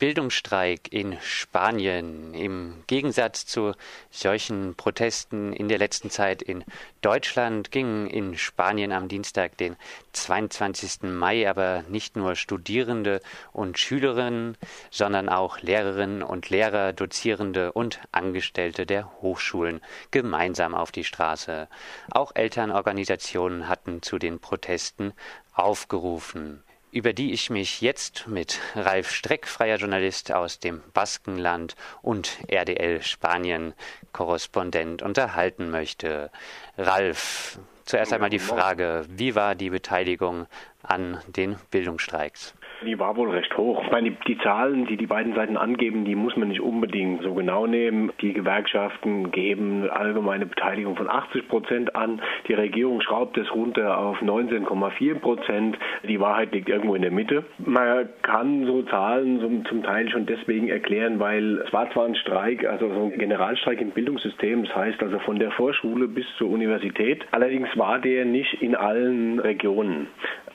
Bildungsstreik in Spanien. Im Gegensatz zu solchen Protesten in der letzten Zeit in Deutschland gingen in Spanien am Dienstag, den 22. Mai, aber nicht nur Studierende und Schülerinnen, sondern auch Lehrerinnen und Lehrer, Dozierende und Angestellte der Hochschulen gemeinsam auf die Straße. Auch Elternorganisationen hatten zu den Protesten aufgerufen über die ich mich jetzt mit Ralf Streck, freier Journalist aus dem Baskenland und RDL Spanien Korrespondent unterhalten möchte. Ralf, zuerst einmal die Frage, wie war die Beteiligung an den Bildungsstreiks? Die war wohl recht hoch. Ich meine, die Zahlen, die die beiden Seiten angeben, die muss man nicht unbedingt so genau nehmen. Die Gewerkschaften geben allgemeine Beteiligung von 80 Prozent an. Die Regierung schraubt es runter auf 19,4 Prozent. Die Wahrheit liegt irgendwo in der Mitte. Man kann so Zahlen zum Teil schon deswegen erklären, weil es war zwar ein Streik, also so ein Generalstreik im Bildungssystem, das heißt also von der Vorschule bis zur Universität. Allerdings war der nicht in allen Regionen.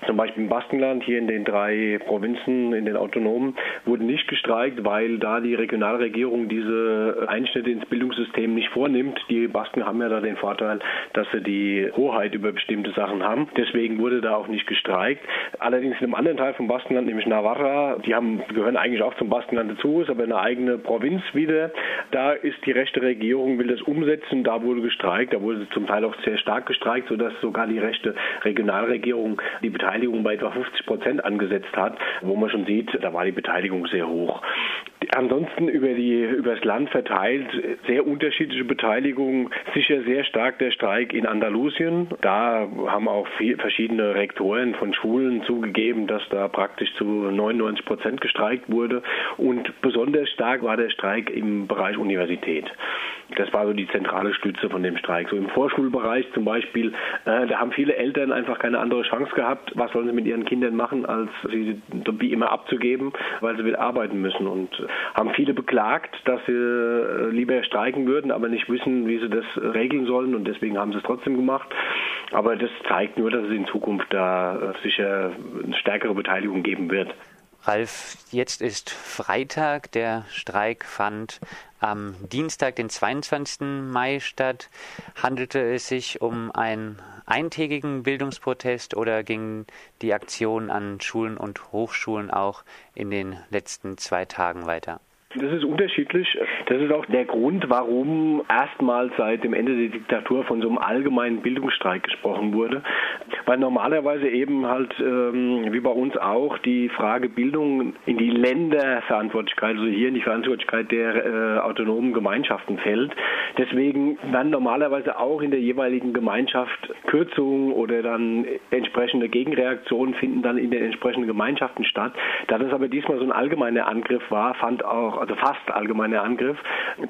Zum Beispiel im Baskenland, hier in den drei Provinzen, in den Autonomen, wurde nicht gestreikt, weil da die Regionalregierung diese Einschnitte ins Bildungssystem nicht vornimmt. Die Basken haben ja da den Vorteil, dass sie die Hoheit über bestimmte Sachen haben. Deswegen wurde da auch nicht gestreikt. Allerdings in einem anderen Teil vom Baskenland, nämlich Navarra, die haben, gehören eigentlich auch zum Baskenland dazu, ist aber eine eigene Provinz wieder. Da ist die rechte Regierung, will das umsetzen. Da wurde gestreikt. Da wurde zum Teil auch sehr stark gestreikt, sodass sogar die rechte Regionalregierung die Beteiligung Beteiligung bei etwa 50 Prozent angesetzt hat, wo man schon sieht, da war die Beteiligung sehr hoch. Ansonsten über, die, über das Land verteilt sehr unterschiedliche Beteiligungen. Sicher sehr stark der Streik in Andalusien. Da haben auch viel, verschiedene Rektoren von Schulen zugegeben, dass da praktisch zu 99 Prozent gestreikt wurde. Und besonders stark war der Streik im Bereich Universität. Das war so die zentrale Stütze von dem Streik. So im Vorschulbereich zum Beispiel, äh, da haben viele Eltern einfach keine andere Chance gehabt. Was sollen sie mit ihren Kindern machen, als sie wie immer abzugeben, weil sie wieder arbeiten müssen. Und haben viele beklagt, dass sie äh, lieber streiken würden, aber nicht wissen, wie sie das regeln sollen. Und deswegen haben sie es trotzdem gemacht. Aber das zeigt nur, dass es in Zukunft da äh, sicher eine stärkere Beteiligung geben wird. Ralf, jetzt ist Freitag. Der Streik fand am Dienstag, den 22. Mai statt. Handelte es sich um einen eintägigen Bildungsprotest oder ging die Aktion an Schulen und Hochschulen auch in den letzten zwei Tagen weiter? Das ist unterschiedlich. Das ist auch der Grund, warum erstmals seit dem Ende der Diktatur von so einem allgemeinen Bildungsstreik gesprochen wurde. Weil normalerweise eben halt, ähm, wie bei uns auch, die Frage Bildung in die Länderverantwortlichkeit, also hier in die Verantwortlichkeit der äh, autonomen Gemeinschaften fällt. Deswegen werden normalerweise auch in der jeweiligen Gemeinschaft Kürzungen oder dann entsprechende Gegenreaktionen finden dann in den entsprechenden Gemeinschaften statt. Da das aber diesmal so ein allgemeiner Angriff war, fand auch also fast allgemeiner Angriff,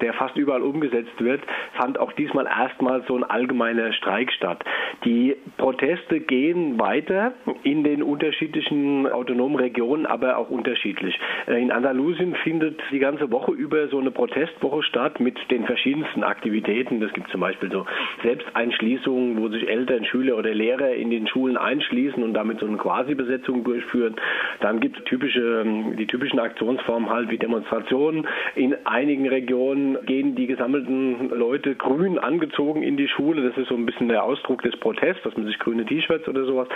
der fast überall umgesetzt wird, fand auch diesmal erstmals so ein allgemeiner Streik statt. Die Proteste gehen weiter in den unterschiedlichen autonomen Regionen, aber auch unterschiedlich. Äh, in Andalusien findet die ganze Woche über so eine Protestwoche statt mit den verschiedensten Aktivitäten. Das gibt zum Beispiel so Selbsteinschließungen, wo sich Eltern, Schüler oder Lehrer in den Schulen einschließen und damit so eine Quasi-Besetzung durchführen. Dann gibt es typische, die typischen Aktionsformen halt wie Demonstrationen. In einigen Regionen gehen die gesammelten Leute grün angezogen in die Schule. Das ist so ein bisschen der Ausdruck des Protests, dass man sich grüne T-Shirts oder sowas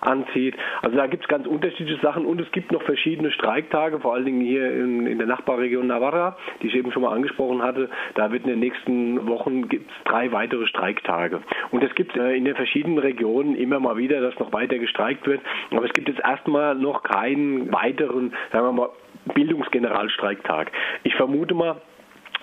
anzieht. Also da gibt es ganz unterschiedliche Sachen und es gibt noch verschiedene Streiktage, vor allen Dingen hier in, in der Nachbarregion Navarra, die ich eben schon mal angesprochen hatte. Da wird in den nächsten Wochen gibt's drei weitere Streiktage. Und es gibt äh, in den verschiedenen Regionen immer mal wieder, dass noch weiter gestreikt wird. Aber es gibt jetzt erstmal noch keinen weiteren, sagen wir mal, Bildungsgeneralstreiktag. Ich vermute mal,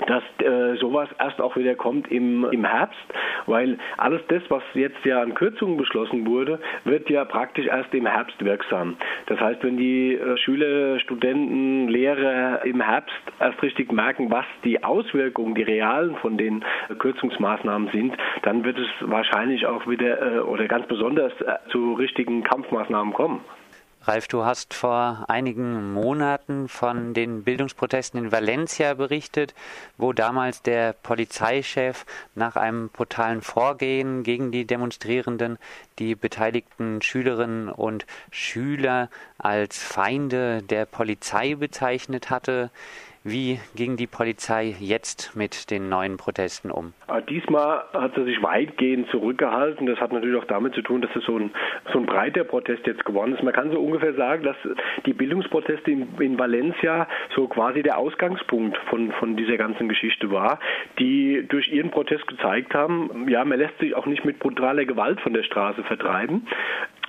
dass äh, sowas erst auch wieder kommt im, im Herbst, weil alles das, was jetzt ja an Kürzungen beschlossen wurde, wird ja praktisch erst im Herbst wirksam. Das heißt, wenn die äh, Schüler, Studenten, Lehrer im Herbst erst richtig merken, was die Auswirkungen, die realen von den äh, Kürzungsmaßnahmen sind, dann wird es wahrscheinlich auch wieder äh, oder ganz besonders äh, zu richtigen Kampfmaßnahmen kommen. Ralf, du hast vor einigen Monaten von den Bildungsprotesten in Valencia berichtet, wo damals der Polizeichef nach einem brutalen Vorgehen gegen die Demonstrierenden die beteiligten Schülerinnen und Schüler als Feinde der Polizei bezeichnet hatte. Wie ging die Polizei jetzt mit den neuen Protesten um? Ah, diesmal hat sie sich weitgehend zurückgehalten. Das hat natürlich auch damit zu tun, dass es so ein, so ein breiter Protest jetzt geworden ist. Man kann so ungefähr sagen, dass die Bildungsproteste in, in Valencia so quasi der Ausgangspunkt von, von dieser ganzen Geschichte war, die durch ihren Protest gezeigt haben, ja, man lässt sich auch nicht mit brutaler Gewalt von der Straße vertreiben.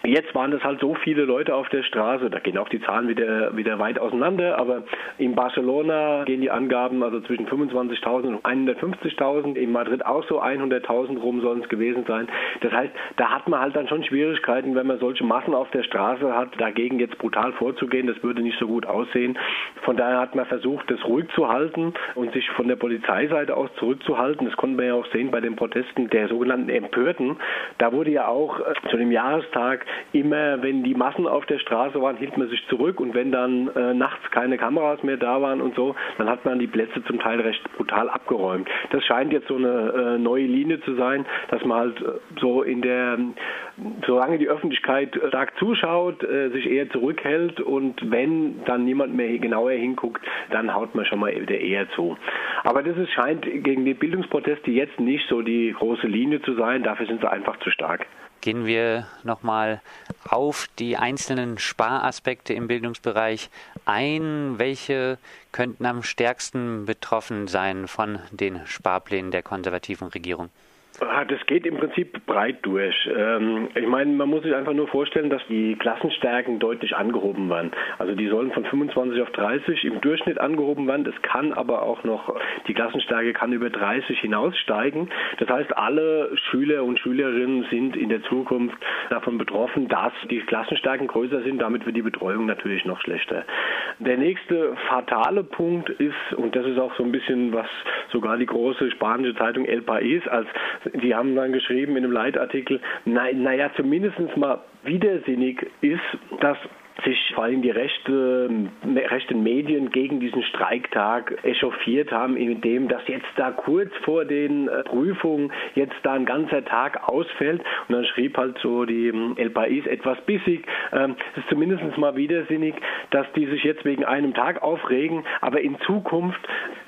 Jetzt waren es halt so viele Leute auf der Straße, da gehen auch die Zahlen wieder, wieder weit auseinander, aber in Barcelona gehen die Angaben also zwischen 25.000 und 150.000, in Madrid auch so 100.000 rum sollen es gewesen sein. Das heißt, da hat man halt dann schon Schwierigkeiten, wenn man solche Massen auf der Straße hat, dagegen jetzt brutal vorzugehen, das würde nicht so gut aussehen. Von daher hat man versucht, das ruhig zu halten und sich von der Polizeiseite aus zurückzuhalten. Das konnten wir ja auch sehen bei den Protesten der sogenannten Empörten. Da wurde ja auch zu dem Jahrestag immer, wenn die Massen auf der Straße waren, hielt man sich zurück und wenn dann äh, nachts keine Kameras mehr da waren und so, dann hat man die Plätze zum Teil recht brutal abgeräumt. Das scheint jetzt so eine äh, neue Linie zu sein, dass man halt äh, so in der, solange die Öffentlichkeit stark zuschaut, äh, sich eher zurückhält und wenn dann niemand mehr genauer hinguckt, dann haut man schon mal wieder eher zu. Aber das ist, scheint gegen die Bildungsproteste jetzt nicht so die große Linie zu sein, dafür sind sie einfach zu stark gehen wir nochmal auf die einzelnen Sparaspekte im Bildungsbereich ein. Welche könnten am stärksten betroffen sein von den Sparplänen der konservativen Regierung? Ah, das geht im Prinzip breit durch. Ähm, ich meine, man muss sich einfach nur vorstellen, dass die Klassenstärken deutlich angehoben werden. Also die sollen von 25 auf 30 im Durchschnitt angehoben werden. Es kann aber auch noch, die Klassenstärke kann über 30 hinaussteigen. Das heißt, alle Schüler und Schülerinnen sind in der Zukunft davon betroffen, dass die Klassenstärken größer sind. Damit wird die Betreuung natürlich noch schlechter. Der nächste fatale Punkt ist, und das ist auch so ein bisschen, was sogar die große spanische Zeitung El País als die haben dann geschrieben in einem Leitartikel, naja, na zumindest mal widersinnig ist, dass sich vor allem die rechte, rechten Medien gegen diesen Streiktag echauffiert haben, indem das jetzt da kurz vor den äh, Prüfungen jetzt da ein ganzer Tag ausfällt. Und dann schrieb halt so die ähm, El País etwas bissig. Ähm, es ist zumindest mal widersinnig, dass die sich jetzt wegen einem Tag aufregen, aber in Zukunft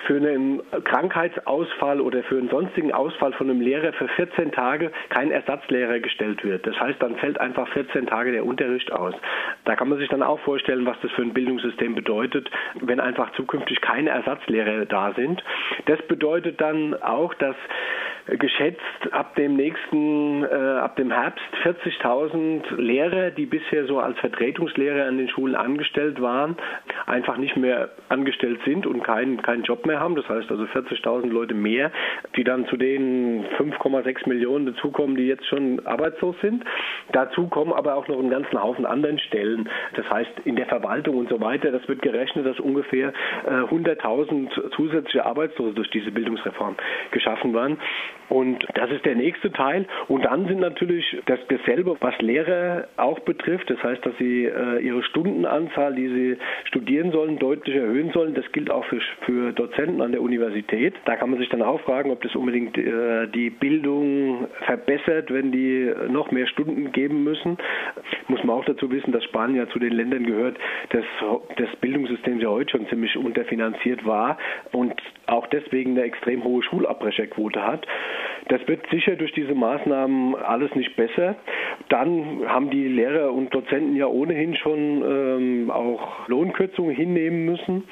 für einen Krankheitsausfall oder für einen sonstigen Ausfall von einem Lehrer für 14 Tage kein Ersatzlehrer gestellt wird. Das heißt, dann fällt einfach 14 Tage der Unterricht aus. Da kann man man sich dann auch vorstellen, was das für ein Bildungssystem bedeutet, wenn einfach zukünftig keine Ersatzlehrer da sind. Das bedeutet dann auch, dass geschätzt ab dem nächsten, äh, ab dem Herbst 40.000 Lehrer, die bisher so als Vertretungslehrer an den Schulen angestellt waren, einfach nicht mehr angestellt sind und keinen keinen Job mehr haben. Das heißt also 40.000 Leute mehr, die dann zu den 5,6 Millionen dazukommen, die jetzt schon arbeitslos sind. Dazu kommen aber auch noch einen ganzen Haufen anderen Stellen. Das heißt in der Verwaltung und so weiter. Das wird gerechnet, dass ungefähr äh, 100.000 zusätzliche Arbeitslose durch diese Bildungsreform geschaffen waren. Und das ist der nächste Teil. Und dann sind natürlich das, dasselbe, was Lehrer auch betrifft. Das heißt, dass sie äh, ihre Stundenanzahl, die sie studieren sollen, deutlich erhöhen sollen. Das gilt auch für, für Dozenten an der Universität. Da kann man sich dann auch fragen, ob das unbedingt äh, die Bildung verbessert, wenn die noch mehr Stunden geben müssen. Muss man auch dazu wissen, dass Spanien ja zu den Ländern gehört, dass das Bildungssystem ja heute schon ziemlich unterfinanziert war und auch deswegen eine extrem hohe Schulabbrecherquote hat. Das wird sicher durch diese Maßnahmen alles nicht besser. Dann haben die Lehrer und Dozenten ja ohnehin schon ähm, auch Lohnkürzungen hinnehmen müssen.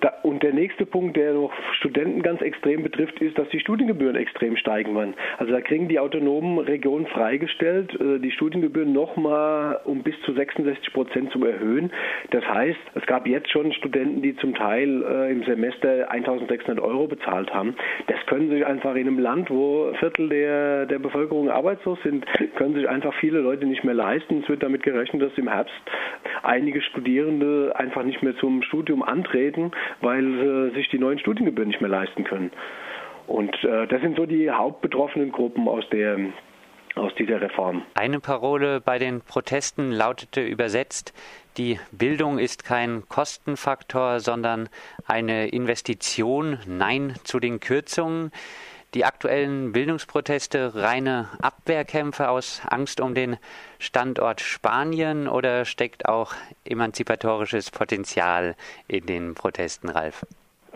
Da, und der nächste Punkt, der noch Studenten ganz extrem betrifft, ist, dass die Studiengebühren extrem steigen werden. Also da kriegen die autonomen Regionen freigestellt, äh, die Studiengebühren nochmal um bis zu 66 Prozent zu erhöhen. Das heißt, es gab jetzt schon Studenten, die zum Teil äh, im Semester 1600 Euro bezahlt haben. Das können sich einfach in einem Land, wo Viertel der, der Bevölkerung arbeitslos sind, können sich einfach viele Leute nicht mehr leisten. Es wird damit gerechnet, dass im Herbst einige Studierende einfach nicht mehr zum Studium antreten, weil sie sich die neuen Studiengebühren nicht mehr leisten können. Und äh, das sind so die hauptbetroffenen Gruppen aus der aus dieser Reform. Eine Parole bei den Protesten lautete übersetzt, die Bildung ist kein Kostenfaktor, sondern eine Investition. Nein zu den Kürzungen. Die aktuellen Bildungsproteste reine Abwehrkämpfe aus Angst um den Standort Spanien oder steckt auch emanzipatorisches Potenzial in den Protesten, Ralf?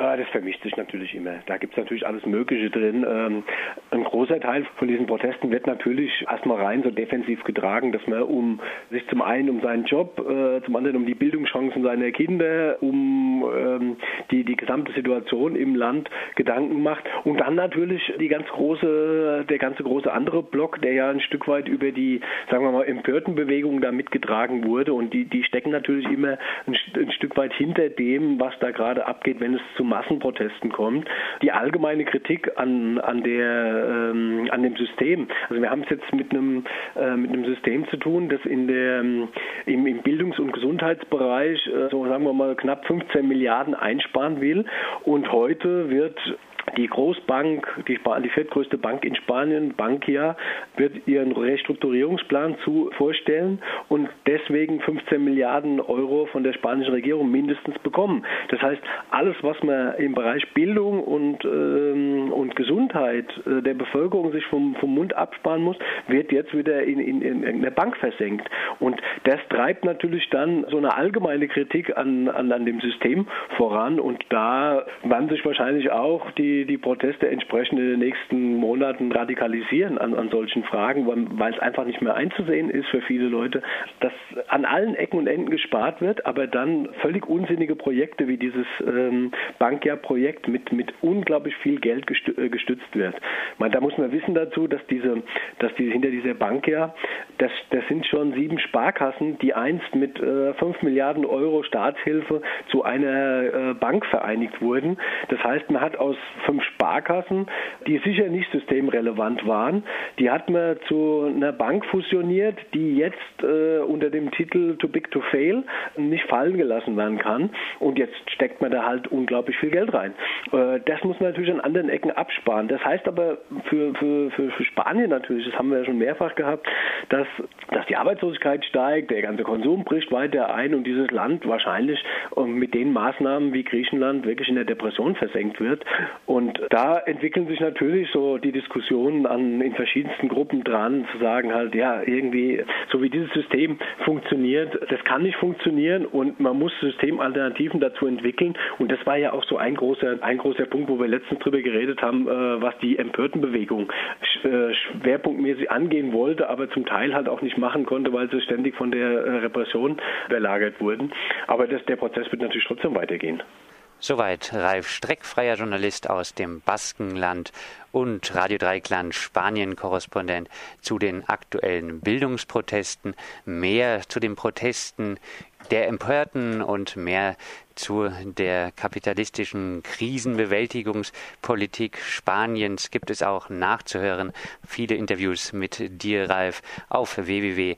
Ah, das vermischt sich natürlich immer. Da gibt es natürlich alles Mögliche drin. Ähm, ein großer Teil von diesen Protesten wird natürlich erstmal rein so defensiv getragen, dass man um sich zum einen um seinen Job, äh, zum anderen um die Bildungschancen seiner Kinder, um ähm, die, die gesamte Situation im Land Gedanken macht. Und dann natürlich die ganz große, der ganze große andere Block, der ja ein Stück weit über die, sagen wir mal, Empörtenbewegung da mitgetragen wurde. Und die, die stecken natürlich immer ein, ein Stück weit hinter dem, was da gerade abgeht, wenn es zum Massenprotesten kommt. Die allgemeine Kritik an, an, der, ähm, an dem System, also wir haben es jetzt mit einem, äh, mit einem System zu tun, das in der, ähm, im, im Bildungs- und Gesundheitsbereich, äh, so sagen wir mal, knapp 15 Milliarden einsparen will. Und heute wird die Großbank, die, die viertgrößte Bank in Spanien, Bankia, wird ihren Restrukturierungsplan zu vorstellen und deswegen 15 Milliarden Euro von der spanischen Regierung mindestens bekommen. Das heißt, alles, was man im Bereich Bildung und, ähm, und Gesundheit äh, der Bevölkerung sich vom, vom Mund absparen muss, wird jetzt wieder in, in, in eine Bank versenkt. Und das treibt natürlich dann so eine allgemeine Kritik an, an, an dem System voran und da werden sich wahrscheinlich auch die die, Proteste entsprechend in den nächsten Monaten radikalisieren an, an solchen Fragen, weil, es einfach nicht mehr einzusehen ist für viele Leute, dass an allen Ecken und Enden gespart wird, aber dann völlig unsinnige Projekte wie dieses ähm, Bankjahr-Projekt mit, mit unglaublich viel Geld äh, gestützt wird. Meine, da muss man wissen dazu, dass diese, dass die hinter dieser Bankjahr, das, das sind schon sieben Sparkassen, die einst mit äh, 5 Milliarden Euro Staatshilfe zu einer äh, Bank vereinigt wurden. Das heißt, man hat aus fünf Sparkassen, die sicher nicht systemrelevant waren. Die hat man zu einer Bank fusioniert, die jetzt äh, unter dem Titel Too Big to Fail nicht fallen gelassen werden kann. Und jetzt steckt man da halt unglaublich viel Geld rein. Äh, das muss man natürlich an anderen Ecken absparen. Das heißt aber für, für, für, für Spanien natürlich, das haben wir ja schon mehrfach gehabt, dass, dass die Arbeitslosigkeit steigt, der ganze Konsum bricht weiter ein und dieses Land wahrscheinlich äh, mit den Maßnahmen wie Griechenland wirklich in der Depression versenkt wird. Und da entwickeln sich natürlich so die Diskussionen an in verschiedensten Gruppen dran, zu sagen halt, ja, irgendwie, so wie dieses System funktioniert, das kann nicht funktionieren und man muss Systemalternativen dazu entwickeln. Und das war ja auch so ein großer, ein großer Punkt, wo wir letztens drüber geredet haben, äh, was die Empörtenbewegung äh, schwerpunktmäßig angehen wollte, aber zum Teil halt auch nicht machen konnte, weil sie ständig von der äh, Repression belagert wurden. Aber das, der Prozess wird natürlich trotzdem weitergehen. Soweit Ralf Streck, freier Journalist aus dem Baskenland und Radio Dreikland Spanien-Korrespondent zu den aktuellen Bildungsprotesten. Mehr zu den Protesten der Empörten und mehr zu der kapitalistischen Krisenbewältigungspolitik Spaniens gibt es auch nachzuhören. Viele Interviews mit dir, Ralf, auf www.rdl.de.